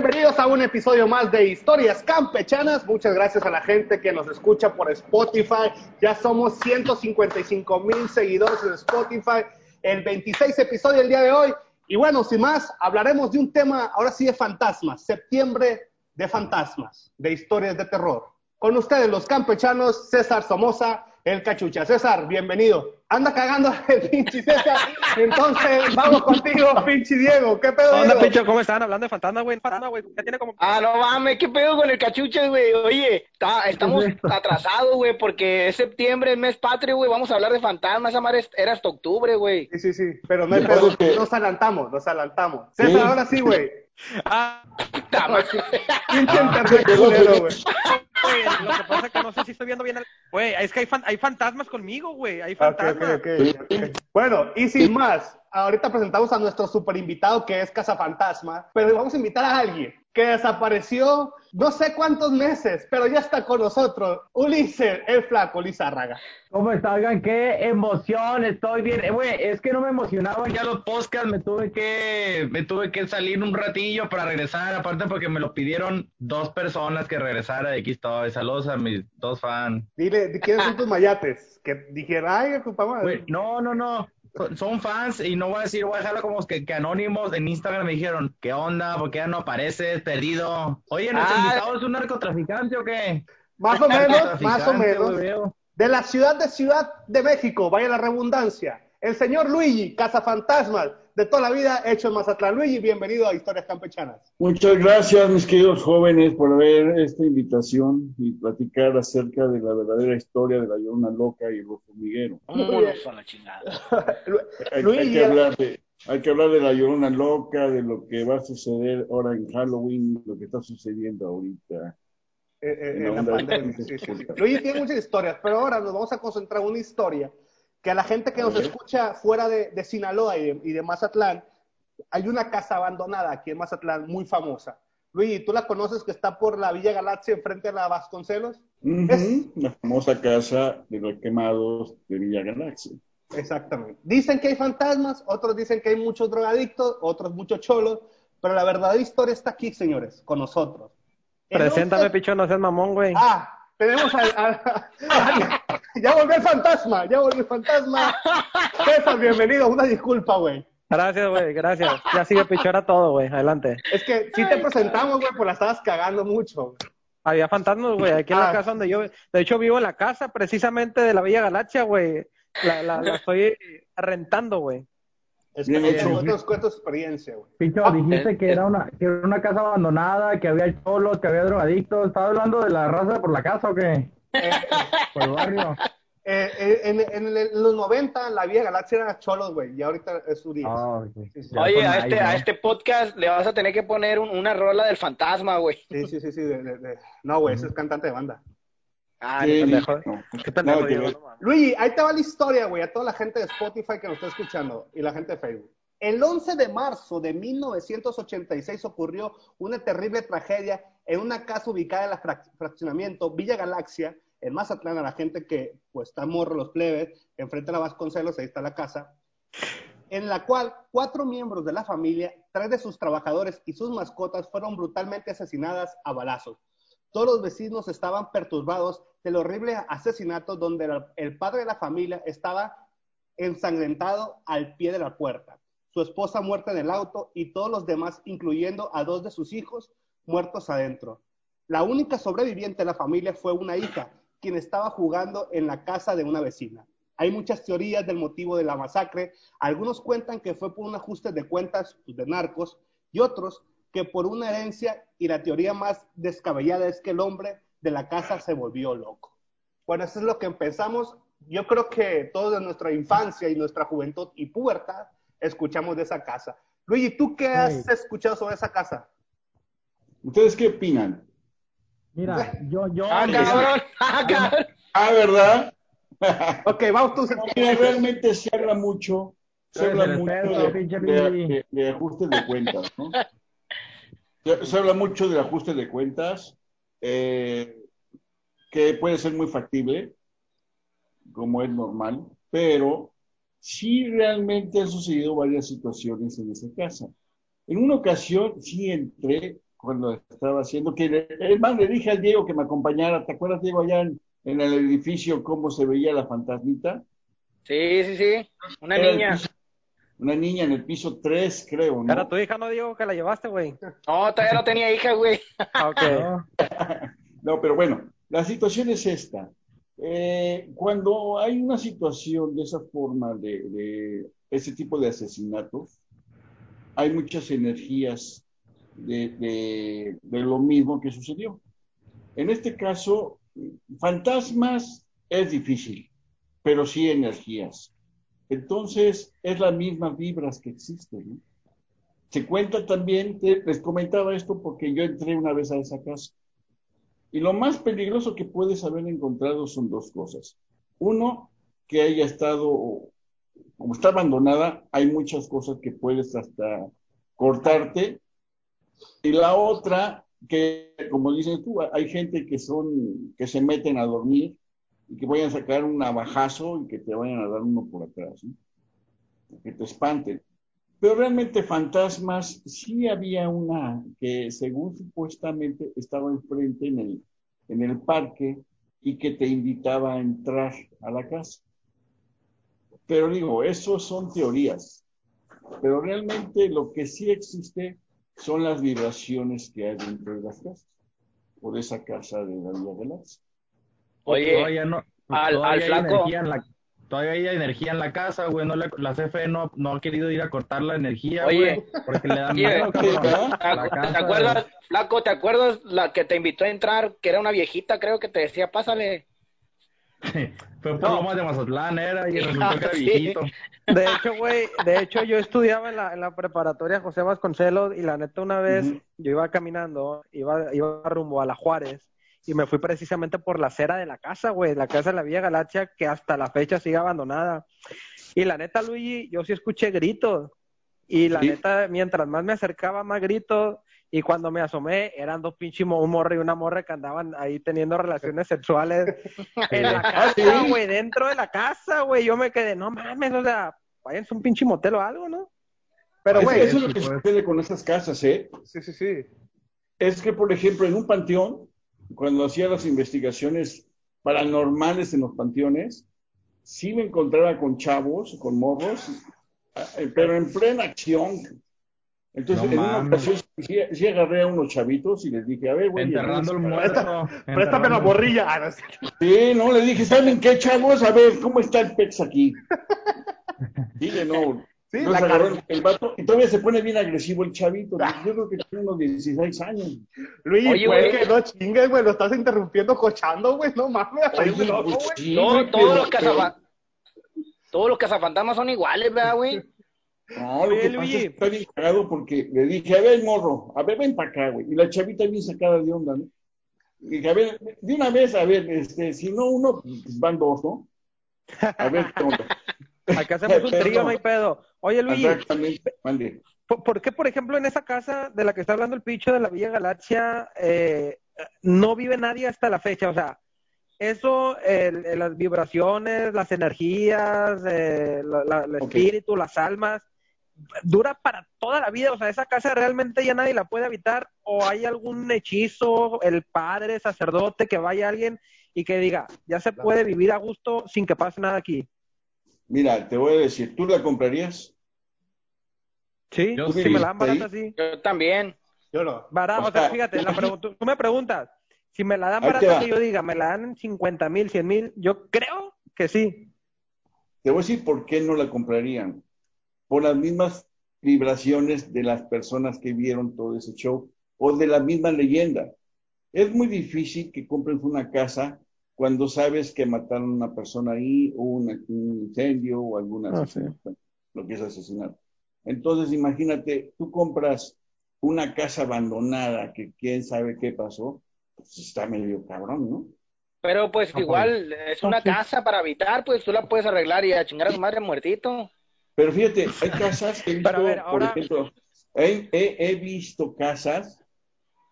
Bienvenidos a un episodio más de Historias Campechanas. Muchas gracias a la gente que nos escucha por Spotify. Ya somos 155 mil seguidores en Spotify. El 26 episodio del día de hoy. Y bueno, sin más, hablaremos de un tema ahora sí de fantasmas. Septiembre de fantasmas, de historias de terror. Con ustedes, los campechanos, César Somoza, el cachucha. César, bienvenido. Anda cagando el pinche César. Entonces, vamos contigo, pinche Diego. ¿Qué pedo? Onda, pinche, ¿cómo están? Hablando de fantasma, güey. Fantasma, güey. Ya tiene como. Ah, no mames, ¿qué pedo con el cachucha, güey? Oye, está- estamos atrasados, güey, porque es septiembre, el mes patrio, güey. Vamos a hablar de fantasmas. Esa madre es- era hasta octubre, güey. Sí, sí, sí. Pero no hay Yo pedo. Nos adelantamos, nos adelantamos. César, Sí. ahora sí, güey. Ah. Pinche internet culero, güey. Lo que pasa es que no sé si estoy viendo bien. el- Güey, es que hay, fan- hay fantasmas conmigo, güey. Hay fantasmas. ok, ok. Bueno, y sin más, ahorita presentamos a nuestro super invitado que es Cazafantasma, pero vamos a invitar a alguien que desapareció no sé cuántos meses, pero ya está con nosotros. Ulises, el flaco Lizárraga. ¿Cómo está? Oigan, qué emoción, estoy bien. Eh, es que no me emocionaban ya los podcasts, me tuve que me tuve que salir un ratillo para regresar, aparte porque me lo pidieron dos personas que regresara y aquí estoy. Saludos a mis dos fans. Dile, ¿de ¿quiénes son tus mayates? Que dijeron, ay, ocupamos. No, no, no. Son- fans y no voy a decir, voy a dejarlo como que, que anónimos. En Instagram me dijeron, ¿qué onda? ¿Por qué ya no apareces? Perdido. Oye, ¿nuestro Ah. invitado es un narcotraficante o qué? Más o menos, más o menos. De la ciudad de Ciudad de México, vaya la redundancia. El señor Luigi, Cazafantasmas, de toda la vida, hecho en Mazatlán. Luigi, bienvenido a Historias Campechanas. Muchas gracias, mis queridos jóvenes, por ver esta invitación y platicar acerca de la verdadera historia de la Llorona Loca y el Ojo Miguero. Vámonos a la chingada. Hay, Luis, hay que hablar de, hay que hablar de la Llorona Loca, de lo que va a suceder ahora en Halloween, lo que está sucediendo ahorita. Eh, eh, En la pandemia. Sí, sí, sí. Luigi tiene muchas historias, pero ahora nos vamos a concentrar en una historia que a la gente que A nos ver. escucha fuera de, de Sinaloa y de, y de Mazatlán, hay una casa abandonada aquí en Mazatlán muy famosa. Luigi, ¿tú la conoces que está por la Villa Galaxia enfrente de la Vasconcelos? Ujú, Es- La famosa casa de los quemados de Villa Galaxia. Exactamente. Dicen que hay fantasmas, otros dicen que hay muchos drogadictos, otros muchos cholos, pero la verdadera historia está aquí, señores, con nosotros. Preséntame, 11 picho, no seas mamón, güey. Ah, tenemos al, al- al- ya volvió el fantasma, ya volvió el fantasma. César, bienvenido, una disculpa, güey. Gracias, güey, gracias. Ya sigue pichora todo, güey. Adelante. Es que sí te presentamos, güey, pues la estabas cagando mucho. güey. Había fantasmas, güey, aquí en Ah. la casa donde yo. De hecho, vivo en la casa precisamente de la Villa Galaxia, güey. La, la, la estoy rentando, güey. Es que Bien oye, hecho. cuéntanos, tu experiencia, güey. Picho, Ah, dijiste eh, que eh. era una que era una casa abandonada, que había cholos, que había drogadictos. ¿Estás hablando de la raza por la casa o qué? Por el barrio. Eh, eh, en, en- en los 90, la Vía Galaxia era cholos, güey, y ahorita es Urias. Ah, ok. Sí, sí. Ya Oye, con a ahí, este, ¿no? a este podcast le vas a tener que poner un- una rola del fantasma, güey. Sí, sí, sí, sí. de- de- de- No, güey, ese es cantante de banda. Ah, Sí, no, Qué Diego, ver. no. Luigi, ahí te va la historia, güey, a toda la gente de Spotify que nos está escuchando y la gente de Facebook. El 11 de marzo de 1986 ocurrió una terrible tragedia en una casa ubicada en el frac- fraccionamiento Villa Galaxia, en Mazatlán, a la gente que, pues, está morro los plebes, enfrente de la Vasconcelos, ahí está la casa, en la cual cuatro miembros de la familia, tres de sus trabajadores y sus mascotas fueron brutalmente asesinadas a balazos. Todos los vecinos estaban perturbados del horrible asesinato donde el padre de la familia estaba ensangrentado al pie de la puerta, su esposa muerta en el auto y todos los demás, incluyendo a dos de sus hijos, muertos adentro. La única sobreviviente de la familia fue una hija, quien estaba jugando en la casa de una vecina. Hay muchas teorías del motivo de la masacre. Algunos cuentan que fue por un ajuste de cuentas pues, de narcos y otros que por una herencia y la teoría más descabellada es que el hombre de la casa se volvió loco. Bueno, eso es lo que empezamos. Yo creo que todos de nuestra infancia y nuestra juventud y pubertad escuchamos de esa casa. Luigi, ¿tú qué has escuchado sobre esa casa? ¿Ustedes qué opinan? Mira, yo, yo. Ah, cabrón, ah, cabrón. Ah, ¿verdad? Ok, vamos tú. Mira, realmente se habla mucho, se habla mucho de, de- de- de ajustes de cuentas, ¿no? Se, se habla mucho del ajuste de cuentas, eh, que puede ser muy factible, como es normal, pero sí realmente han sucedido varias situaciones en esa casa. En una ocasión sí entré cuando estaba haciendo, que es más, le dije al Diego que me acompañara, ¿te acuerdas, Diego, allá en, en el edificio cómo se veía la fantasmita? Sí, sí, sí. Una Era niña. piso- una niña en el piso 3, creo, ¿no? Era tu hija, no digo que la llevaste, güey. No, todavía no tenía hija, güey. Ok. No, pero bueno, la situación es esta. Eh, cuando hay una situación de esa forma, de, de ese tipo de asesinatos, hay muchas energías de, de- de lo mismo que sucedió. En este caso, fantasmas es difícil, pero sí energías. Entonces, es las mismas vibras que existen. ¿no? Se cuenta también, te- les comentaba esto porque yo entré una vez a esa casa. Y lo más peligroso que puedes haber encontrado son dos cosas. Uno, que haya estado, como está abandonada, hay muchas cosas que puedes hasta cortarte. Y la otra, que como dices tú, hay gente que son, que se meten a dormir y que vayan a sacar un navajazo y que te vayan a dar uno por atrás, que te espanten. Pero realmente fantasmas, sí había una que según supuestamente estaba enfrente en el, en el parque y que te invitaba a entrar a la casa. Pero digo, eso son teorías. Pero realmente lo que sí existe son las vibraciones que hay dentro de las casas. Por esa casa de la Villa Galaxia. Oye, Todavía no. al- al flaco. en la- Todavía hay energía en la casa, güey. No le- la CFE no, no ha querido ir a cortar la energía, Oye. güey. Porque le da miedo, cabrón. ¿te, La casa- te acuerdas, Flaco, te acuerdas la que te invitó a entrar, que era una viejita, creo que te decía, pásale? Fue por Lomas de Mazatlán, era, y resultó que era Sí. viejito. De hecho, güey, de hecho yo estudiaba en la, en la preparatoria José Vasconcelos y la neta una vez yo iba caminando, iba, iba rumbo a la Juárez y me fui precisamente por la acera de la casa, güey, la casa de la Villa Galaxia que hasta la fecha sigue abandonada. Y la neta, Luigi, yo sí escuché gritos y la Sí. neta, mientras más me acercaba, más gritos y cuando me asomé eran dos pinches, un morro y una morra que andaban ahí teniendo relaciones sexuales en la Ah, casa, güey, dentro de la casa, güey. Yo me quedé, no mames, o sea, váyanse a un pinche motel o algo, ¿no? Pero, güey, eso es lo que pues. sucede con esas casas, ¿eh? sí, sí, sí. Es que, por ejemplo, en un panteón, cuando hacía las investigaciones paranormales en los panteones, sí me encontraba con chavos, con morros, eh, pero en plena acción. Entonces, No en una ocasión sí, sí agarré a unos chavitos y les dije, a ver, güey. Enterrando el ¿cómo muerto. Préstame la borrilla. Ah. Sí, no, le dije, ¿saben qué, chavos? A ver, ¿cómo está el pex aquí? Dile, no. Sí, la el, el vato y todavía se pone bien agresivo el chavito. Yo creo que tiene unos 16 años. Luis, Oye, güey, güey. que no chingues, güey, lo estás interrumpiendo cochando, güey, no mames, Oye, pues güey. sí, güey, todos los cazafa- todos los cazafantasmas son iguales, ¿verdad, güey? No, lo que pasa Luigi. es que está bien cagado porque le dije, a ver, morro, a ver, ven para acá, güey. Y la chavita bien sacada de onda, ¿no? Y dije, a ver, de una vez, a ver, este, si no uno, pues van dos, ¿no? A ver, ¿qué onda? Acá hacemos un trío, no. no hay pedo. Oye, mande. ¿por, por qué, por ejemplo, en esa casa de la que está hablando el picho de la Villa Galaxia, eh, no vive nadie hasta la fecha? O sea, eso, el- el- las vibraciones, las energías, eh, la- la- el espíritu, las almas, dura para toda la vida. O sea, esa casa realmente ya nadie la puede habitar. O hay algún hechizo, el padre, sacerdote, que vaya alguien y que diga, ya se puede vivir a gusto sin que pase nada aquí. Mira, te voy a decir, ¿tú la comprarías? Sí, Yo si sí, me la dan barata, ahí. sí. Yo también. Yo no. Barata, o O sea, sea, fíjate, la tú, me preguntas, si me la dan barata que yo diga, me la dan en 50 mil, 100 mil, yo creo que sí. Te voy a decir por qué no la comprarían. Por las mismas vibraciones de las personas que vieron todo ese show o de la misma leyenda. Es muy difícil que compres una casa cuando sabes que mataron a una persona ahí o un incendio o alguna Ah, lo que es asesinato. Entonces, imagínate, tú compras una casa abandonada que quién sabe qué pasó, pues está medio cabrón, ¿no? Pero pues No, igual es una casa para habitar, pues tú la puedes arreglar y a chingar a su madre muertito. Pero fíjate, hay casas que he visto, por ejemplo, he, he- he visto casas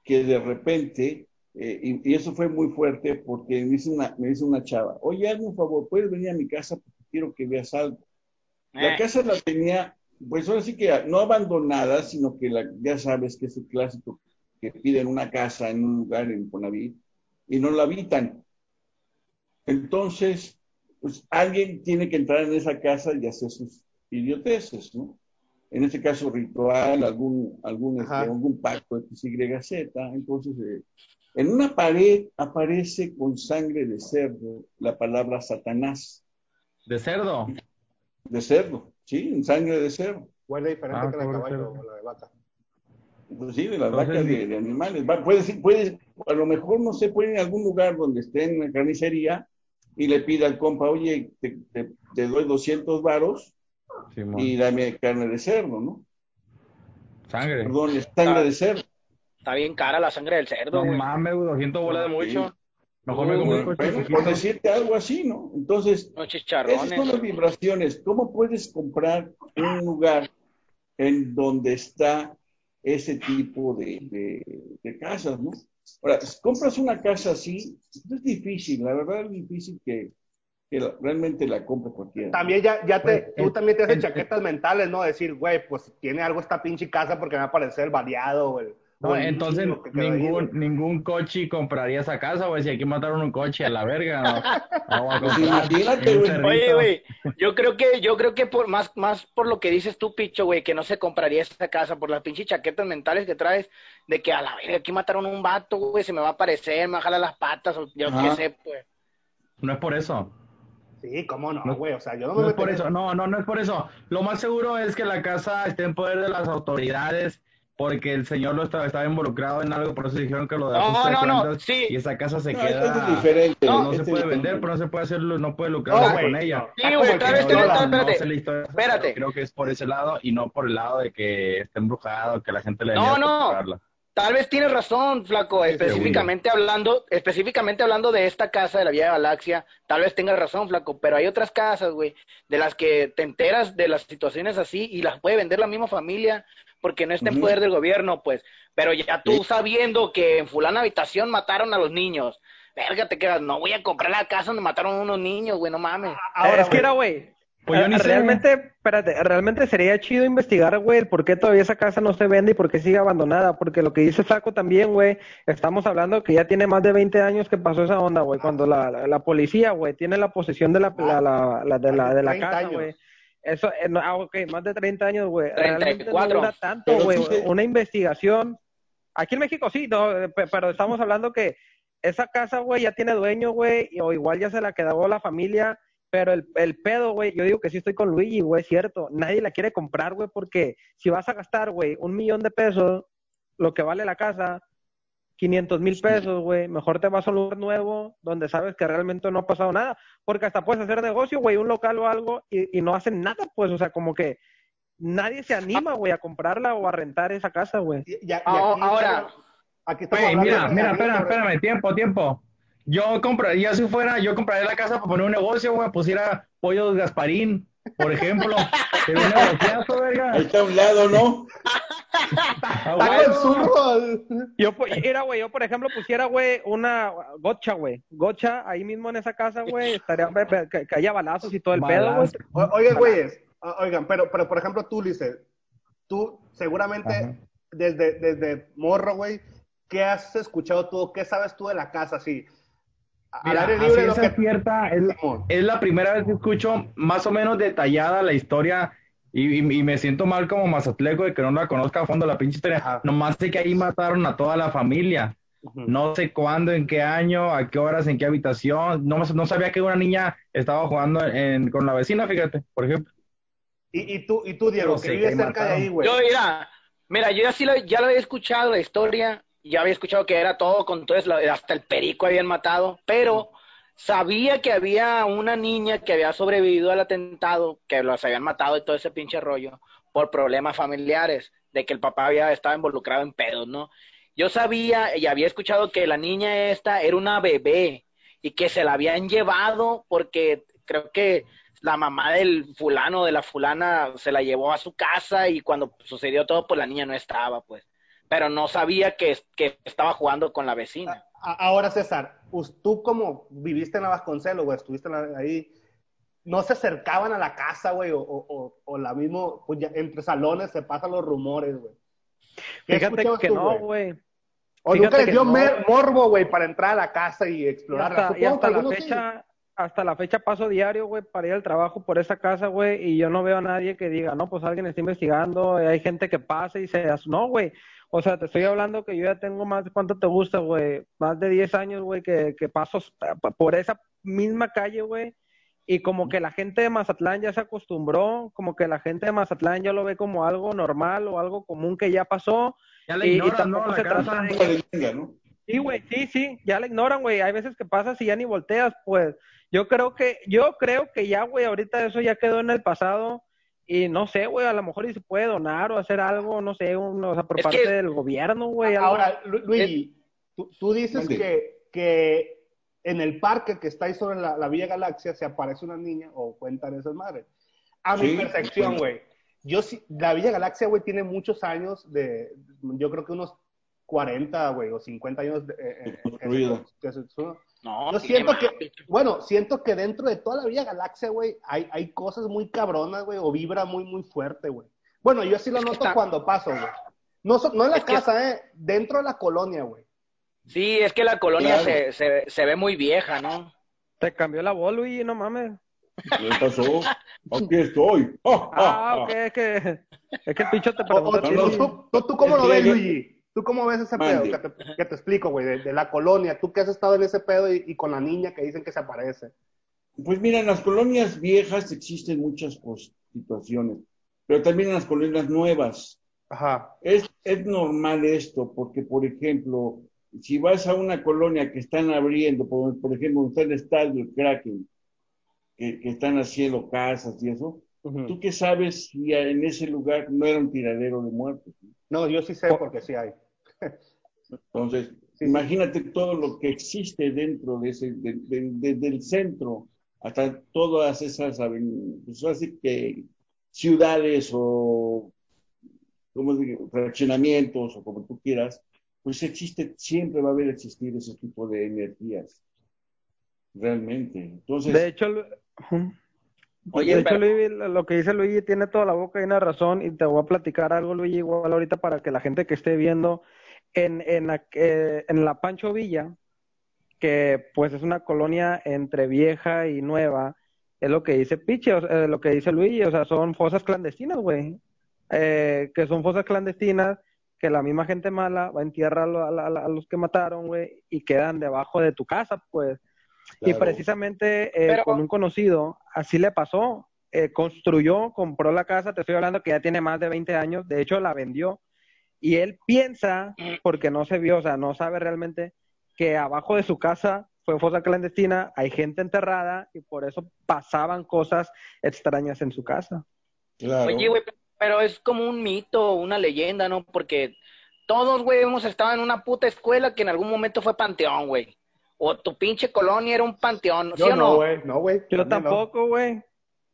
que de repente, eh, y, y eso fue muy fuerte porque me dice una, me dice una chava, oye, hazme un favor, puedes venir a mi casa porque quiero que veas algo. La Eh, casa la tenía, pues ahora sí que no abandonada, sino que la, ya sabes que es el clásico que piden una casa en un lugar en Ponavit y no la habitan. Entonces, pues alguien tiene que entrar en esa casa y hacer sus idioteces, ¿no? En este caso, ritual, algún, algún, este, algún pacto XYZ. Entonces, eh, en una pared aparece con sangre de cerdo la palabra Satanás. ¿De cerdo? De cerdo, sí, en sangre de cerdo. Huele diferente ah, que la de caballo o la de vaca. Inclusive las vacas de, animales. puede, puede, a lo mejor no se puede en algún lugar donde esté en una carnicería y le pida al compa, oye, te, doy 200 varos y dame carne de cerdo, ¿no? Sangre. Perdón, sangre de cerdo. Está bien cara la sangre del cerdo, No mames, 200 bolas de mucho. Mejor me compré un coche Por decirte algo así, ¿no? Entonces, esas son las vibraciones. ¿Cómo puedes comprar un lugar en donde está ese tipo de, de casas, ¿no? Ahora, compras una casa así, es difícil, la verdad es difícil que, realmente la compre cualquiera. También ya, ya te, pues, tú también te haces chaquetas mentales, ¿no? Decir, güey, pues tiene algo esta pinche casa porque me va a parecer variado, güey. No, entonces ningún, ningún coche compraría esa casa, güey. Si hay que matar un coche a la verga, no, a. Oye, güey, yo creo que, yo creo que por más, más por lo que dices tú, Picho, güey, que no se compraría esa casa por las pinches chaquetas mentales que traes, de que a la verga aquí mataron un vato, güey, se me va a aparecer, me va a jalar las patas, o yo qué sé, pues. No es por eso. Sí, cómo no, güey, o sea, yo no me No es por eso, no, no, no es por eso. Lo más seguro es que la casa esté en poder de las autoridades porque el señor lo estaba, estaba involucrado en algo, por eso dijeron que lo de no, no, no, sí. y esa casa se queda diferente. No, se puede vender, pero no se puede hacerlo, no puede lucrar con ella. Sí, güey, tal vez espérate. espérate. Creo que es por ese lado y no por el lado de que esté embrujado, que la gente le No, no. Tal vez tienes razón, flaco, específicamente hablando, específicamente hablando de esta casa de la Vía Galaxia, tal vez tengas razón, flaco, pero hay otras casas, güey, de las que te enteras de las situaciones así y las puede vender la misma familia porque no está en poder del gobierno, pues. Pero ya tú sabiendo que en fulana habitación mataron a los niños, verga, te quedas, no voy a comprar la casa donde mataron a unos niños, güey, no mames. Ahora, es que era, güey, pues yo ni realmente, espérate, realmente sería chido investigar, güey, por qué todavía esa casa no se vende y por qué sigue abandonada. Porque lo que dice Saco también, güey, estamos hablando que ya tiene más de 20 años que pasó esa onda, güey. Cuando la, la, policía, güey, tiene la posesión de la, la, la de la, de la casa, güey. Eso, eh, no, ah, ok, más de 30 años, güey. Realmente no dura tanto, güey. Una investigación. Aquí en México sí, no, eh, pero estamos hablando que esa casa, güey, ya tiene dueño, güey, o igual ya se la quedó la familia. Pero el, el pedo, güey, yo digo que sí estoy con Luigi, güey, cierto. Nadie la quiere comprar, güey, porque si vas a gastar, güey, un millón de pesos, lo que vale la casa, 500 mil pesos, güey, mejor te vas a un lugar nuevo donde sabes que realmente no ha pasado nada, porque hasta puedes hacer negocio, güey, un local o algo y, no hacen nada, pues, o sea, como que nadie se anima, güey, a comprarla o a rentar esa casa, güey. Ah, ahora, aquí estamos mira, mira, espera, espérame, tiempo, tiempo. Yo compraría, si fuera, yo compraría la casa para poner un negocio, güey, pusiera pollos Gasparín, por ejemplo. Ahí está a un lado, ¿no? yo, era, güey, yo por ejemplo pusiera, güey, una gocha, güey. Gocha ahí mismo en esa casa, güey, estaría que, haya balazos y todo el pedo, güey. Oigan, güeyes, oigan, pero, pero por ejemplo tú, Lice, tú seguramente desde, desde morro, güey, ¿qué has escuchado tú? ¿Qué sabes tú de la casa? Así, Mira, libre, es, cierta, es, la primera vez que escucho más o menos detallada la historia y, me siento mal como mazatleco de que no la conozca a fondo la pinche historia. Nomás sé que ahí mataron a toda la familia. No sé cuándo, en qué año, a qué horas, en qué habitación. No, no sabía que una niña estaba jugando con la vecina, fíjate, por ejemplo. ¿Y, y tú, y tú Diego, que vives cerca de ahí, güey? Yo, mira, mira, yo ya sí ya lo había escuchado, la historia, ya había escuchado que era todo con todo, hasta el perico habían matado, pero sabía que había una niña que había sobrevivido al atentado, que los habían matado y todo ese pinche rollo, por problemas familiares, de que el papá había estado involucrado en pedos, ¿no? Yo sabía y había escuchado que la niña esta era una bebé y que se la habían llevado porque creo que la mamá del fulano de la fulana se la llevó a su casa y cuando sucedió todo, pues la niña no estaba, pues pero no sabía que, que estaba jugando con la vecina. Ahora, César, tú como viviste en la Vasconcelos, güey, estuviste ahí, ¿no se acercaban a la casa, güey? O, o, o, la mismo, pues entre salones se pasan los rumores, güey. Fíjate que no, güey. O Fíjate nunca les dio no. morbo, güey, para entrar a la casa y Y explorarla. hasta, y hasta la sí. fecha, hasta la fecha paso diario, güey, para ir al trabajo por esa casa, güey, y yo no veo a nadie que diga, no, pues alguien está investigando, y hay gente que pasa y se... No, güey, o sea, te estoy hablando que yo ya tengo más, de ¿cuánto te gusta, güey? Más de 10 años, güey, que, que paso por esa misma calle, güey, y como que la gente de Mazatlán ya se acostumbró, como que la gente de Mazatlán ya lo ve como algo normal o algo común que ya pasó, Ya la y, y ignoran, ¿no? tampoco La se casa. trata de... Una leyenda, ¿no? Sí, güey, sí, sí, ya la ignoran, güey. Hay veces que pasas y ya ni volteas, pues. Yo creo que, yo creo que ya, güey, ahorita eso ya quedó en el pasado y no sé, güey, a lo mejor y se puede donar o hacer algo, no sé, un- o sea, por Es parte que- del gobierno, güey. Ahora, Lu- Luigi, tú, tú dices que, que en el parque que está ahí sobre la, la Villa Galaxia se aparece una niña o cuentan esas madres. A mi percepción, güey. Yo sí, la Villa Galaxia, güey, tiene muchos años de, yo creo que unos 40, güey, o 50 años de, eh, eh, que se- Construida. que se- No, Yo siento que, bueno, siento que dentro de toda la Villa Galaxia, güey, hay, hay cosas muy cabronas, güey, o vibra muy, muy fuerte, güey. Bueno, yo sí lo Es noto está- cuando paso, güey. No, so- no en la Es que- casa, eh, dentro de la colonia, güey. Sí, es que la colonia Claro. se, se, se ve muy vieja, ¿no? Te cambió la voz, Luigi, no mames. ¿Qué pasó? Aquí estoy. Ah, Ah, ah, ok, ah. es que, es que el picho te preguntó o a ti, tú, no, Luigi. tú- cómo Es lo ves, Luigi? ¿Tú cómo ves ese pedo? Que te, que te explico, güey, de, de la colonia. Tú que has estado en ese pedo y, y con la niña que dicen que se aparece. Pues mira, en las colonias viejas existen muchas pues, situaciones, pero también en las colonias nuevas. Ajá. Es, es normal esto, porque, por ejemplo, si vas a una colonia que están abriendo, por, por ejemplo, está el estadio, el Kraken, que, que están haciendo casas y eso. ¿tú qué sabes si en ese lugar no era un tiradero de muertos? No, yo sí sé porque sí hay. Entonces, imagínate todo lo que existe dentro de ese, de- de- desde el centro hasta todas esas pues así que ciudades o como digo, fraccionamientos o como tú quieras, pues existe, siempre va a haber existir ese tipo de energías. Realmente. Entonces, De hecho. Oye, de hecho, pero- Luigi, lo que dice Luigi tiene toda la boca y una razón y te voy a platicar algo, Luigi, igual ahorita para que la gente que esté viendo en, en, la, eh, en la Pancho Villa, que pues es una colonia entre vieja y nueva, es lo que dice Piche, o sea, eh, lo que dice Luigi, o sea, son fosas clandestinas, güey, Eh, que son fosas clandestinas que la misma gente mala va a entierrar a, a la- a los que mataron, güey, y quedan debajo de tu casa, pues. Y precisamente eh, Pero- con un conocido, así le pasó. Eh, construyó, compró la casa, te estoy hablando que ya tiene más de 20 años, de hecho la vendió. Y él piensa, porque no se vio, o sea, no sabe realmente, que abajo de su casa fue fosa clandestina, hay gente enterrada y por eso pasaban cosas extrañas en su casa. claro. Oye, güey, pero es como un mito, una leyenda, ¿no? Porque todos, güey, hemos estado en una puta escuela que en algún momento fue panteón, güey. O tu pinche colonia era un panteón, ¿sí Yo o no, no? güey. No, güey. Yo no. tampoco, güey.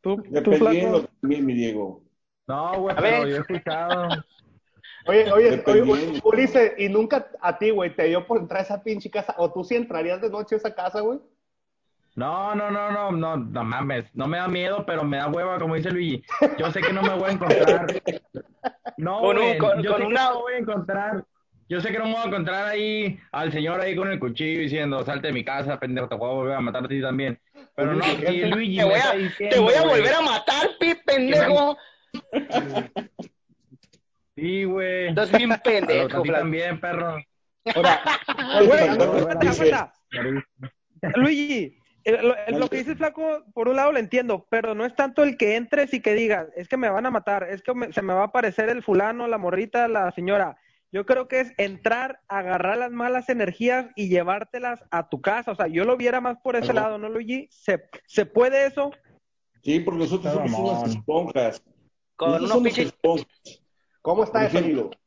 Tú, tú flaco. también, mi Diego. No, güey, pero ver. yo he escuchado. Oye, oye, oye. Ulises, ¿y nunca a ti, güey, te dio por entrar a esa pinche casa? ¿O tú sí entrarías de noche a esa casa, güey? No, no, no, no, no, no mames. No me da miedo, pero me da hueva, como dice Luigi. Yo sé que no me voy a encontrar. No, Con un- con- yo con sé una- que no voy a encontrar. Yo sé que no me voy a encontrar ahí al señor ahí con el cuchillo diciendo, salte de mi casa, pendejo, te voy a volver a matar a ti también. Pero no, si Luigi Te voy a, diciendo, te voy a güey, volver a matar, pi, pendejo. Sí, güey. Estás bien pendejo, Flaco. también, perro. Ahora, Güey, Aguanta. Luigi, lo, lo que dice el flaco, por un lado lo entiendo, pero no es tanto el que entres y que digas, es que me van a matar, es que me- se me va a aparecer el fulano, la morrita, la señora. Yo creo que es entrar, agarrar las malas energías y llevártelas a tu casa. O sea, yo lo viera más por ese lado, ¿no, Luigi? ¿Se, ¿Se puede eso? Sí, porque nosotros somos unas esponjas. Con Nosotros unos somos pinches. esponjas. ¿Cómo está Por eso, ejemplo, amigo?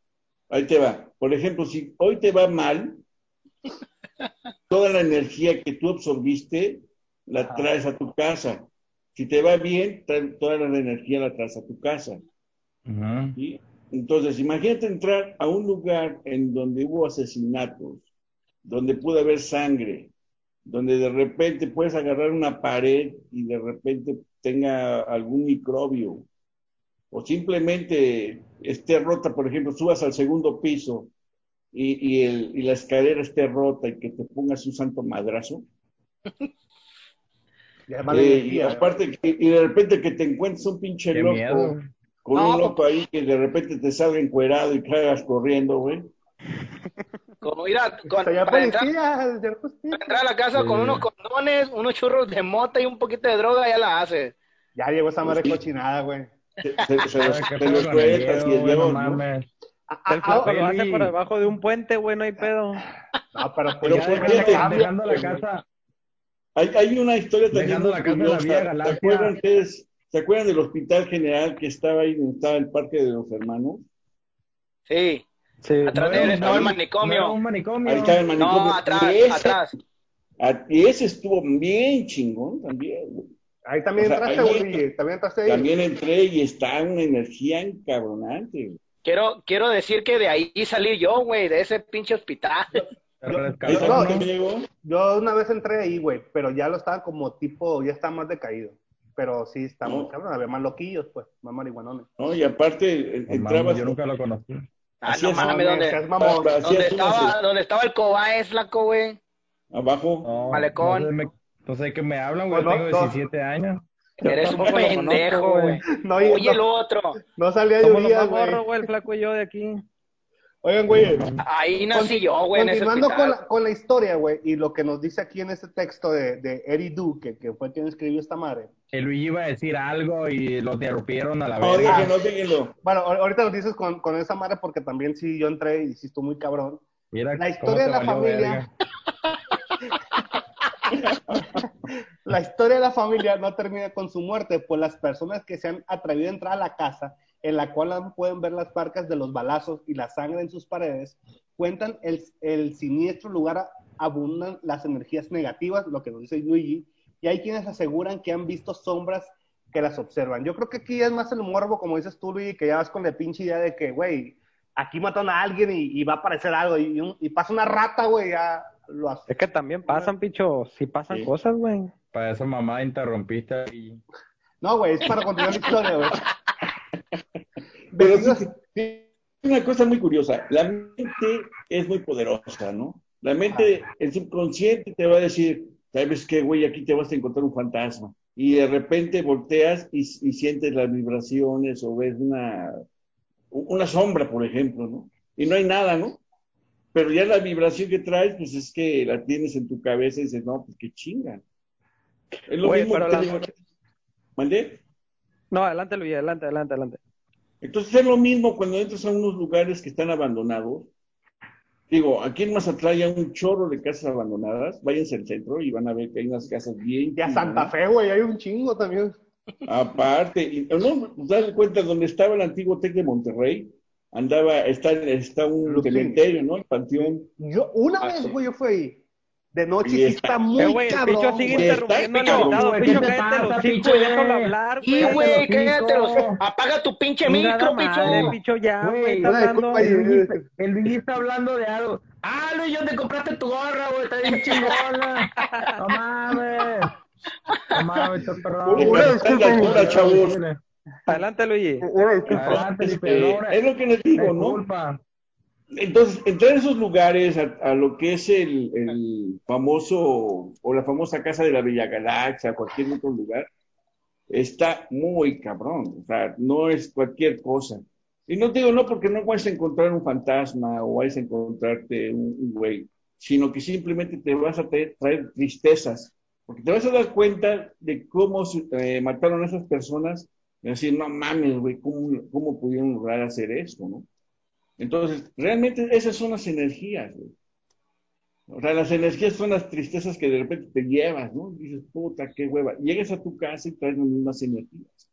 ahí te va. Por ejemplo, si hoy te va mal, toda la energía que tú absorbiste la traes a tu casa. Si te va bien, toda la energía la traes a tu casa. Entonces, imagínate entrar a un lugar en donde hubo asesinatos, donde pudo haber sangre, donde de repente puedes agarrar una pared y de repente tenga algún microbio, o simplemente esté rota, por ejemplo, subas al segundo piso y, y, el, y la escalera esté rota y que te pongas un santo madrazo. Eh, y aparte, que- y de repente que te encuentres un pinche Qué loco miedo. con No, un loco ahí que de repente te salga encuerado y caigas corriendo, güey. Como ir a, con- para, entrar, policía, señor justicia. para entrar a la casa con Sí. unos condones, unos churros de mota y un poquito de droga, ya la haces. Ya llegó esa madre cochinada, güey. Se, se, se los, se los y el Diego, no ¿no? Ah, El ah, lo hace por debajo de un puente, güey, no hay pedo. No, pero pues Pero ya ¿por déjalo qué que te- cambie, Dejando la casa, Hay, hay una historia también muy la casa de la curiosa. Vía ¿Se acuerdan ustedes? ¿Se acuerdan del Hospital General que estaba ahí donde estaba el Parque de los Hermanos? Sí, Sí. atrás de él estaba el no manicomio. un manicomio. Ahí estaba el manicomio. No, atrás, y, ese, atrás. a- y ese estuvo bien chingón también. güey. Ahí también O sea, entraste, ahí- güey. También entraste ahí. También entré y está una energía encabronante. güey. Quiero, quiero decir que de ahí salí yo, güey, de ese pinche hospital. Yo- no. Yo una vez entré ahí, güey, pero ya lo estaba como tipo, ya está más decaído. Pero sí, está muy No. cabrón. Había más loquillos, pues, más marihuanones. ¿no? Y aparte eh, No entrabas. yo nunca lo conocí. Ah, Así no es, mames, ¿dónde, seas mamón. Así dónde es, estaba, dónde estaba el cobaes, flaco, güey? Abajo. No, Malecón. No sé, me- no sé qué me hablan, güey. No, tengo no. 17 años. Yo Eres un lo pendejo, güey. No, Oye, el no, otro. no salía lluvia, más güey. güey, el flaco y yo de aquí. Oigan, güey. Ahí nací yo, güey, en ese Continuando con la, con la historia, güey, y lo que nos dice aquí en este texto de, de Eddie Du, que, que fue quien escribió esta madre. El Luigi iba a decir algo y lo interrumpieron a la No, verga. déjenlo, déjenlo. Bueno, ahor- ahorita nos dices con, con esa madre porque también sí yo entré y sí estuvo muy cabrón. Mira La historia te de la valió familia. La historia de la familia no termina con su muerte, pues las personas que se han atrevido a entrar a la casa, en la cual pueden ver las marcas de los balazos y la sangre en sus paredes, cuentan el, el siniestro lugar abundan las energías negativas, lo que nos dice Luigi, y hay quienes aseguran que han visto sombras que las observan. Yo creo que aquí es más el morbo, como dices tú, Luigi, que ya vas con la pinche idea de que, güey, aquí matan a alguien y, y va a aparecer algo, y, un- y pasa una rata, güey, ya lo hace. Es que también pasan, picho. Sí pasan Sí. cosas, güey. Para esa mamá interrumpiste y No, güey, es para continuar la historia, güey. Pero sí, sí, una cosa muy curiosa. La mente es muy poderosa, ¿no? La mente, el subconsciente te va a decir, ¿sabes qué, güey? Aquí te vas a encontrar un fantasma. Y de repente volteas y, y sientes las vibraciones o ves una, una sombra, por ejemplo, ¿no? Y no hay nada, ¿no? Pero ya la vibración que traes, pues es que la tienes en tu cabeza y dices, no, pues qué chinga. Es lo mismo pero que te la- digo. ¿Mandé? No, adelante, Luis, adelante, adelante, adelante. Entonces es lo mismo cuando entras a unos lugares que están abandonados. Digo, aquí en Mazatlán hay un chorro de casas abandonadas. Váyanse al centro y van a ver que hay unas casas bien. Y a chingonas. Santa Fe, güey, hay un chingo también. Aparte, y, no, das cuenta, donde estaba el antiguo TEC de Monterrey, andaba, está, está un cementerio, ¿no? El panteón. Yo, una Ah, vez, sí. güey, yo fui ahí. De noche sí está- muy Eh, cabrón. picho sigue interrumpiendo al invitado. Picho, ¿qué te cállate los pasa, cinco y pinche? déjalo hablar, Y, güey. Los cállate los... cinco. Apaga tu pinche micro, picho. picho, ya, Güey, El Luigi, está hablando de algo. Ah, Luis, ¿dónde compraste tu gorra, güey? Está bien chingona. No mames. No mames. Una disculpa, chavos. Adelante, Luigi. Adelante, es lo que les digo, ¿no? disculpa. Entonces, entrar a esos lugares, a, a lo que es el, famoso, o la famosa casa de la Villa Galaxia, cualquier otro lugar, está muy cabrón. O sea, no es cualquier cosa. Y no te digo no porque no vayas a encontrar un fantasma o vayas a encontrarte un, un güey, sino que simplemente te vas a traer, tristezas. Porque te vas a dar cuenta de cómo eh, mataron a esas personas y decir, no mames, güey, ¿cómo, ¿cómo pudieron lograr hacer esto, no? Entonces, realmente esas son las energías, güey. O sea, las energías son las tristezas que de repente te llevas, ¿no? Dices, puta, qué hueva. Llegas a tu casa y traes las mismas energías.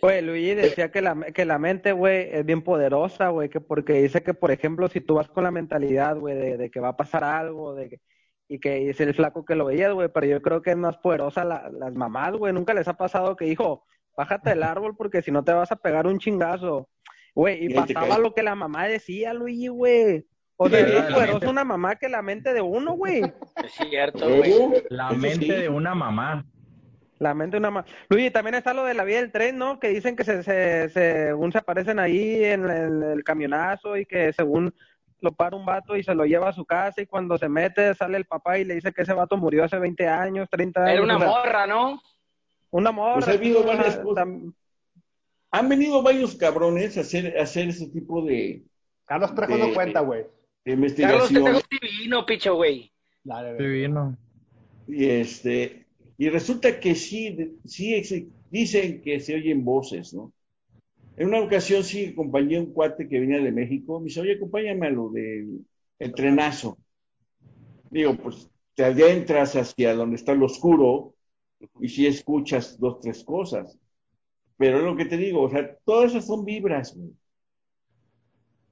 Güey, Luigi decía que la, que la mente, güey, es bien poderosa, güey, que porque dice que, por ejemplo, si tú vas con la mentalidad, güey, de, de que va a pasar algo, de que, y que es el flaco que lo veías, güey, pero yo creo que es más poderosa la- las mamás, güey, nunca les ha pasado que, hijo, bájate del árbol porque si no te vas a pegar un chingazo, güey, y pasaba lo que la mamá decía, Luigi, güey. O sea, Sí, es poderosa una mamá que la mente de uno, güey. Es cierto, güey. La mente sí, de una mamá. La mente de una mamá. Luigi, también está lo de la vía del tren, ¿no? Que dicen que se, se, según se aparecen ahí en el, el camionazo y que según lo para un vato y se lo lleva a su casa y cuando se mete sale el papá y le dice que ese vato murió hace 20 años, 30 años. Era una o sea, morra, ¿no? Una morra. Pues ha habido varias cosas. tam- Han venido varios cabrones a hacer, a hacer ese tipo de, Carlos Trejo no cuenta, güey. de Carlos investigación. Trejo es divino, picho, güey. Divino. Y este, y resulta que sí, sí dicen que se oyen voces, ¿no? En una ocasión sí acompañé a un cuate que venía de México, me dice, oye, acompáñame a lo del el trenazo. Digo, pues te adentras hacia donde está lo oscuro y sí escuchas dos, tres cosas. Pero es lo que te digo, o sea, todas esas son vibras, güey.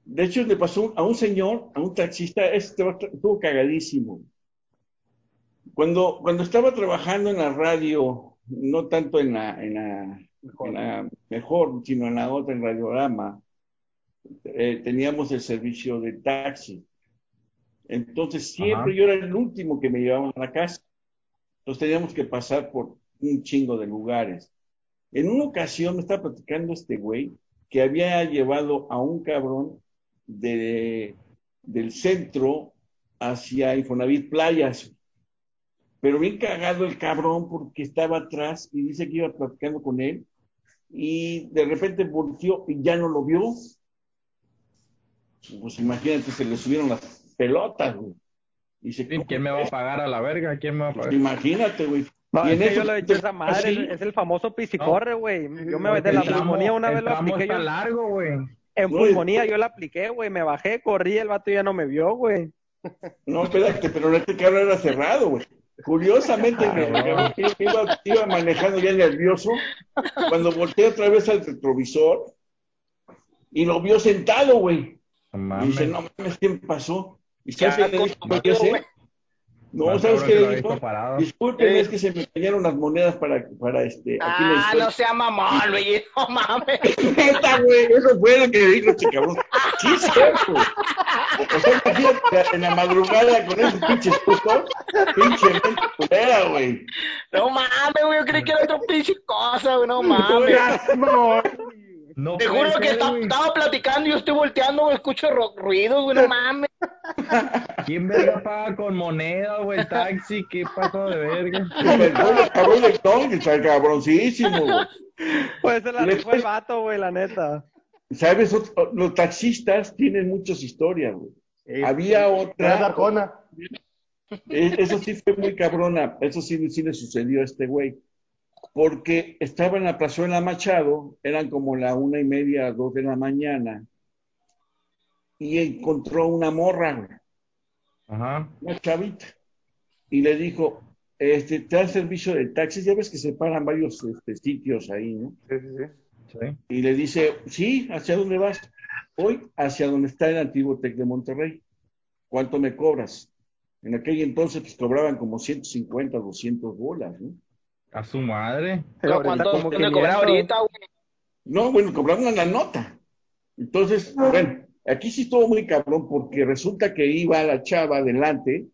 De hecho, le pasó a un señor, a un taxista, este estuvo cagadísimo. Cuando, cuando estaba trabajando en la radio, no tanto en la, en la, en la mejor, sino en la otra, en Radiorama, eh, teníamos el servicio de taxi. Entonces siempre Ajá. yo era el último que me llevaban a la casa. Entonces teníamos que pasar por un chingo de lugares. En una ocasión me estaba platicando este güey que había llevado a un cabrón de, del centro hacia Infonavit Playas. Pero bien cagado el cabrón porque estaba atrás y dice que iba platicando con él y de repente volteó y ya no lo vio. Pues imagínate, se le subieron las pelotas, güey. Y se, Sí, ¿Quién me va a pagar a la verga? ¿Quién me va a Pues pagar? imagínate, güey. No, Y es en que eso- yo lo he hecho esa madre, es el famoso pisicorre, güey. Yo me de la pulmonía una vez lo apliqué yo. largo, güey. En pulmonía yo la apliqué, güey. Me bajé, corrí, el vato ya no me vio, güey. No, espérate, pero este cabrón era cerrado, güey. Curiosamente, Ah, me- iba, iba manejando ya nervioso, cuando volteé otra vez al retrovisor y lo vio sentado, güey. Y dice, no mames, ¿qué me pasó? ¿Y Ya sabes No, Más ¿sabes que. Discúlpeme, Eh. es que se me cayeron las monedas para, para este, aquí Ah, no sea mamón, güey. No mames. Neta, güey, eso fue lo que le dijo este cabrón. Sí, es cierto. O sea, imagínate en la madrugada con esos pinches putos, pinche mente culera, güey. No mames, güey. Yo creí que era otra pinche cosa, güey. No mames. No Te puede juro que estaba platicando y yo estoy volteando, güey, escucho ruidos, güey. No mames. ¿Quién verga paga con moneda, güey? El taxi, ¿qué pasó de verga? El cabrón de Tong está cabroncísimo, güey. Pues se la rifó el vato, güey, la neta. ¿Sabes? Los taxistas tienen muchas historias, güey. Sí. Había Era otra. Arjona. Eh, Eso sí fue muy cabrona. Eso sí, sí le sucedió a este güey. Porque estaba en la plazuela Machado, eran como la una y media, dos de la mañana, y encontró una morra, güey, Ajá. una chavita, y le dijo, este, te da servicio de taxis, ya ves que se paran varios este, sitios ahí, ¿no? Sí, sí, sí. Y le dice, sí, ¿hacia dónde vas? Hoy hacia donde está el antiguo TEC de Monterrey. ¿Cuánto me cobras? En aquel entonces pues cobraban como 150, 200 bolas, ¿no? A su madre. Pero ¿Cuánto como me cobra 500, ahorita, güey? No, bueno, cobraban la nota. Entonces, bueno, aquí sí estuvo muy cabrón porque resulta que iba la chava adelante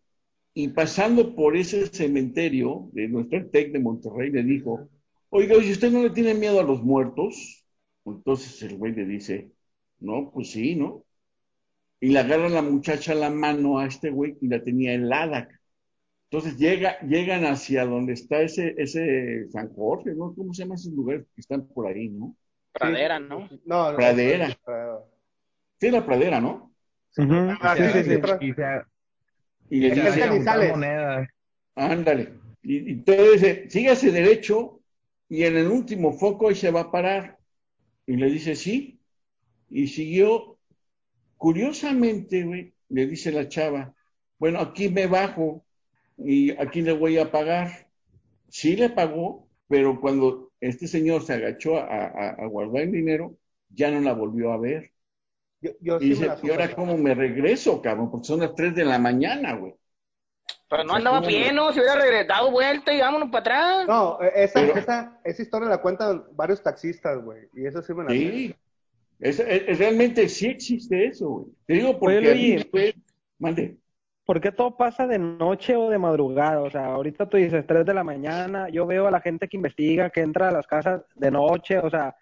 y pasando por ese cementerio de nuestro TEC de Monterrey le dijo, oiga, ¿y usted no le tiene miedo a los muertos? Entonces el güey le dice, no, pues sí, ¿no? Y le agarra la muchacha la mano a este güey y la tenía helada. Entonces llega, llegan hacia donde está ese, ese San Jorge, ¿no? ¿Cómo se llaman esos lugares que están por ahí, no? Pradera, ¿no? No, no, Pradera. Pradera. Sí, la pradera, ¿no? Ah, sí, sí, sí. Y se, Y Canizales. monedas. ándale. Y, y entonces dice, sígase derecho y en el último foco ahí se va a parar. Y le dice, sí. Y siguió. Curiosamente, güey, le dice la chava, bueno, aquí me bajo y aquí le voy a pagar. Sí le pagó, pero cuando este señor se agachó a, a- a guardar el dinero, ya no la volvió a ver. Yo, yo Y sí me dice, ¿y ahora cómo me regreso, cabrón? Porque son las 3 de la mañana, güey. Pero no andaba bien, ¿no? Si hubiera regresado vuelta y vámonos para atrás. No, eh, esa, Pero- esa, esa historia la cuentan varios taxistas, güey. Y eso sí me la Sí. Es, es- realmente sí existe eso, güey. Te digo porque Oye, mí fue- Mande. ¿Por qué todo pasa de noche o de madrugada? O sea, ahorita tú dices 3 de la mañana, yo veo a la gente que investiga, que entra a las casas de noche, o sea,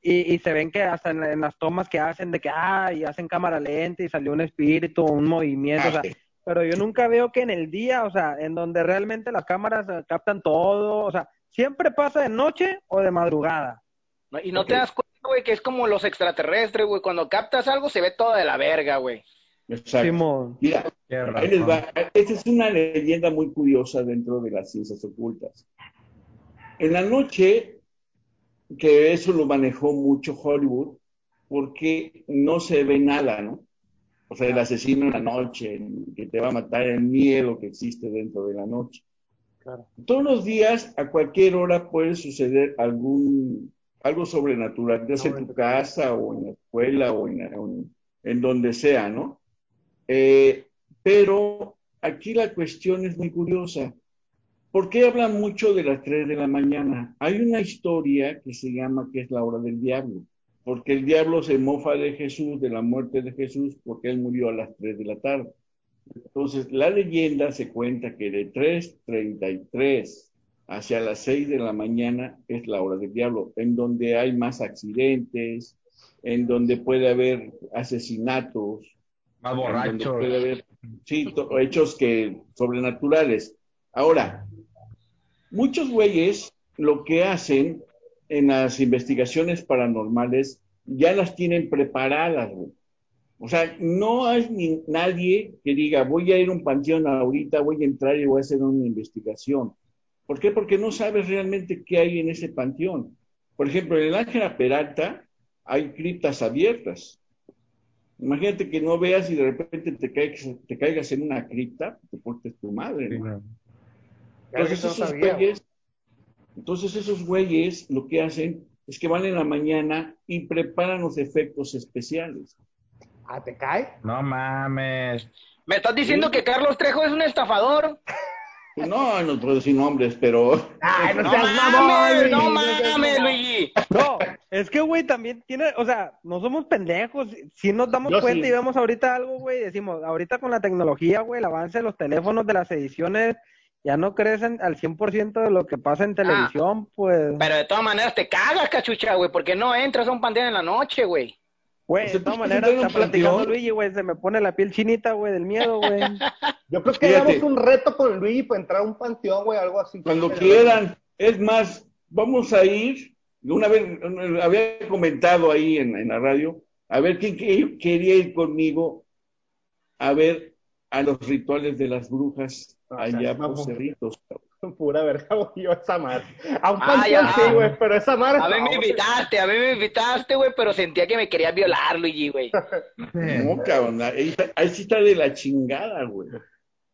y, y se ven que hasta en, en las tomas que hacen de que, ah, y hacen cámara lenta y salió un espíritu, un movimiento, o sea, Ah, sí. pero yo nunca veo que en el día, o sea, en donde realmente las cámaras eh, captan todo, o sea, siempre pasa de noche o de madrugada. No, Y no Ok. te das cuenta, güey, que es como los extraterrestres, güey. Cuando captas algo se ve todo de la verga, güey. Exacto. Mira, Tienes ahí les razón. va. Esta es una leyenda muy curiosa dentro de las ciencias ocultas. En la noche, que eso lo manejó mucho Hollywood, porque no se ve nada, ¿no? O sea, el asesino en la noche, que te va a matar, el miedo que existe dentro de la noche. Todos los días, a cualquier hora, puede suceder algún algo sobrenatural, ya sea en tu casa o en la escuela o en, en- en donde sea, ¿no? Eh, pero aquí la cuestión es muy curiosa. ¿Por qué hablan mucho de las 3 de la mañana? Hay una historia que se llama que es la hora del diablo, porque el diablo se mofa de Jesús, de la muerte de Jesús, porque él murió a las 3 de la tarde. Entonces, la leyenda se cuenta que de 3.33 hacia las 6 de la mañana es la hora del diablo, en donde hay más accidentes, en donde puede haber asesinatos, Más borrachos. haber sí, hechos que sobrenaturales. Ahora, muchos güeyes lo que hacen en las investigaciones paranormales ya las tienen preparadas, güey. O sea, no hay ni nadie que diga, voy a ir a un panteón ahorita, voy a entrar y voy a hacer una investigación. ¿Por qué? Porque no sabes realmente qué hay en ese panteón. Por ejemplo, en el Ángela Peralta hay criptas abiertas. Imagínate que no veas y de repente te te caigas en una cripta, te portes tu madre. No. Entonces no esos güeyes, entonces esos güeyes lo que hacen es que van en la mañana y preparan los efectos especiales. Ah, ¿te cae? No mames. ¿Me estás diciendo Sí. que Carlos Trejo es un estafador? No, no puedo decir nombres, pero Ay, no, No seas mamón, mames, no mames. Luigi. No, es que, güey, también tiene, o sea, no somos pendejos. Si nos damos Yo cuenta sí. y vemos ahorita algo, güey, decimos, ahorita con la tecnología, güey, el avance de los teléfonos, de las ediciones, ya no crecen al 100% de lo que pasa en televisión, pues. Pero de todas maneras te cagas, cachucha, güey, porque no entras a un panteón en la noche, güey. Güey, de ¿tú todas maneras, está platicando? Luigi, güey, se me pone la piel chinita, güey, del miedo, güey. Yo creo que Fíjate. hagamos un reto con Luigi para entrar a un panteón, güey, algo así. cuando quieran, es más, vamos a ir, una vez había comentado ahí en, en la radio, a ver quién que- quería ir conmigo a ver a los rituales de las brujas allá por. Cerritos. Pura verga, güey, yo esa madre. A un Ah, sí, güey, pero esa madre. A mí me invitaste, a mí me invitaste, güey, pero sentía que me querías violar, Luigi, güey. No, cabrón, ahí, sí está de la chingada, güey.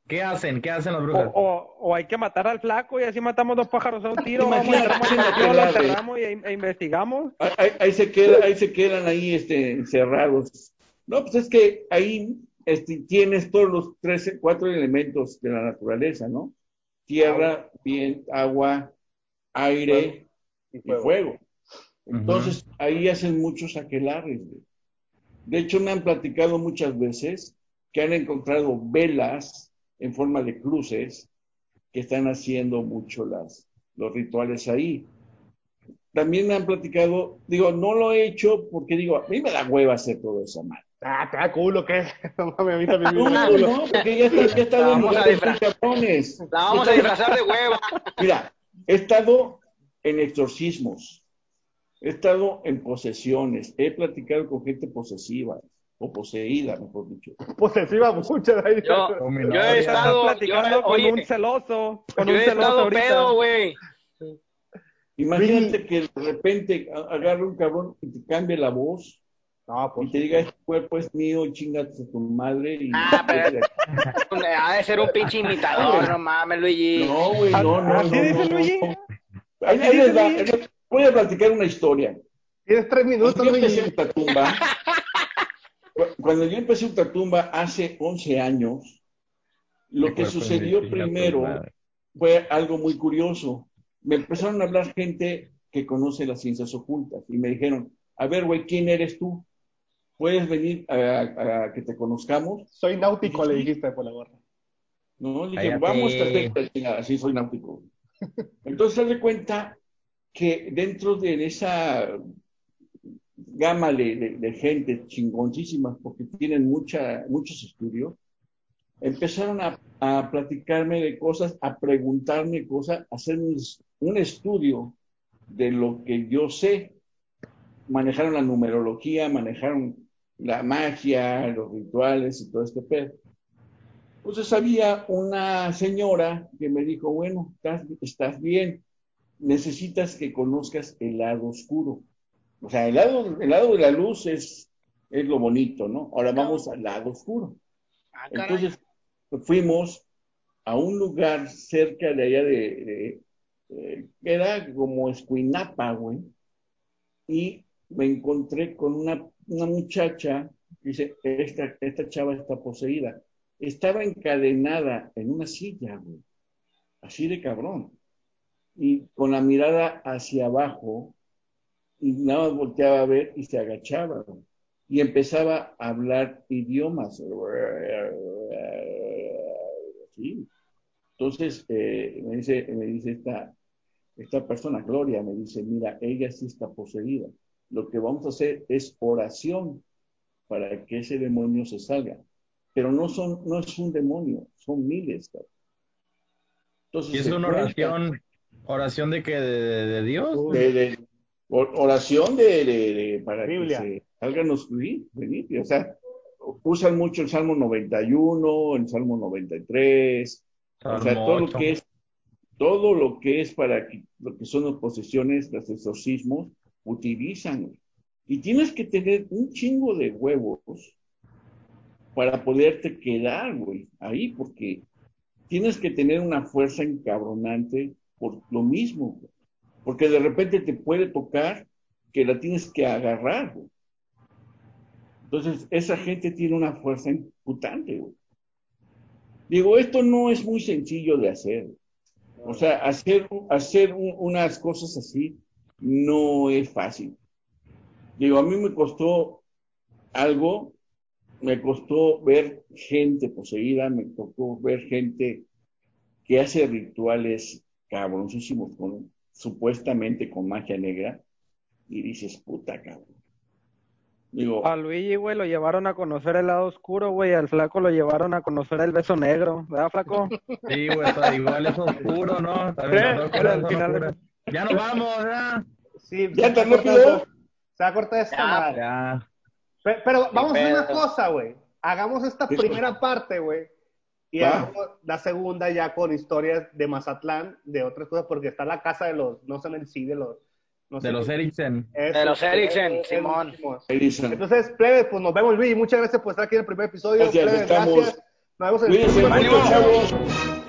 ¿Qué hacen? ¿Qué hacen las brujas? o, o hay que matar al flaco y así matamos dos pájaros a un tiro, Imagínate, lo enterramos y, e investigamos. Ahí, ahí- ahí se queda, ahí se quedan ahí este, encerrados. No, pues es que ahí este, tienes todos los tres, cuatro elementos de la naturaleza, ¿no? Tierra, viento, agua, aire Y y fuego. Entonces, ahí hacen muchos aquelares. De hecho, me han platicado muchas veces que han encontrado velas en forma de cruces que están haciendo mucho las, los rituales ahí. También me han platicado, digo, no lo he hecho porque digo, a mí me da hueva hacer todo eso, man. Ah, te da culo, ¿qué? No mames, a mí también me No, da culo. no, porque ya está, ya está en lugares muy disfrazar. cabrones. La vamos a disfrazar de hueva. Mira, he estado en exorcismos, he estado en posesiones, he platicado con gente posesiva o poseída, mejor dicho. Posesiva mucho de ahí. Yo, he estado, platicando yo- con oye, un celoso, con yo un he celoso estado ahorita. pedo, güey. Imagínate que de repente agarre un cabrón y te cambie la voz No, y pues. te diga, este cuerpo es mío, chingate a tu madre. Y... Ah, pero- Ha de ser un pinche imitador, no mames, Luigi. No, güey, no, no, ¿Así no, dice no, Luigi? no. Ahí- ¿Así ahí dice les va, Luigi? ahí les- Voy a platicar una historia. Tienes tres minutos, Cuando yo empecé Luigi. Cu- cuando yo empecé Ultratumba hace 11 años, lo que sucedió primero fue algo muy curioso. Me empezaron a hablar gente que conoce las ciencias ocultas y me dijeron, a ver, güey, ¿quién eres tú? ¿Puedes venir a, a que te conozcamos? Soy náutico, le dijiste por la gorra. No, dije, Cállate. vamos a hacer la chingada, sí soy náutico. Entonces, haz de cuenta que dentro de esa gama de, de- de gente chingoncísima porque tienen mucha, muchos estudios, empezaron a, a platicarme de cosas, a preguntarme cosas, a hacer un, un estudio de lo que yo sé. Manejaron la numerología, manejaron la magia, los rituales y todo este pedo. Entonces había una señora que me dijo, bueno, estás, estás bien, necesitas que conozcas el lado oscuro. O sea, el lado, el lado de la luz es, es lo bonito, ¿no? Ahora vamos al lado oscuro. Ah. Entonces fuimos a un lugar cerca de allá de, de- eh, era como Escuinapa, güey, y me encontré con una, una muchacha dice, esta, esta chava está poseída. Estaba encadenada en una silla, así de cabrón, y con la mirada hacia abajo, y nada más volteaba a ver y se agachaba, y empezaba a hablar idiomas. Sí. Entonces, eh, me dice, me dice esta, esta persona, Gloria, me dice, mira, ella sí está poseída. Lo que vamos a hacer es oración para que ese demonio se salga. Pero no son, no es un demonio, son miles. Entonces, ¿Y es una cuenta- oración, oración de que de, de- de Dios? de, de- or- oración de, de- de- para Biblia. que se salgan los limpio. O sea, usan mucho el Salmo 91, el Salmo 93, o sea, Salmo todo lo que es, todo lo que es para que, lo que son las posesiones, los exorcismos, utilizan. Y tienes que tener un chingo de huevos para poderte quedar, güey, ahí, porque tienes que tener una fuerza encabronante por lo mismo, porque de repente te puede tocar que la tienes que agarrar. Entonces, esa gente tiene una fuerza imputante, güey. Digo, esto no es muy sencillo de hacer. O sea, hacer, hacer un- unas cosas así no es fácil. Digo, a mí me costó algo, me costó ver gente poseída, me tocó ver gente que hace rituales cabroncísimos con, supuestamente con magia negra, y dices, puta cabrón. Digo, A Luigi, güey, lo llevaron a conocer el lado oscuro, güey. Al flaco lo llevaron a conocer el beso negro. ¿Verdad, flaco? Sí, güey, igual es oscuro, ¿no? También al final-. Ya nos vamos, ¿ya? Sí, ¿Ya se tan va a cortar rápido? Se va a cortar esta Ya, madre. Ya. Pe- Pero, vamos a hacer una cosa, güey. Hagamos esta ¿Qué primera parte, güey. Y Va. hagamos la segunda ya con historias de Mazatlán, de otras cosas, porque está la casa de los, no sé el sí, de los... No sé De los. Eso, De los Eriksen, eh, eh, Simón. Edison, Entonces, plebe, pues nos vemos, Luis. Muchas gracias por estar aquí en el primer episodio. Gracias, Plebe, estamos. gracias. Nos vemos en el próximo.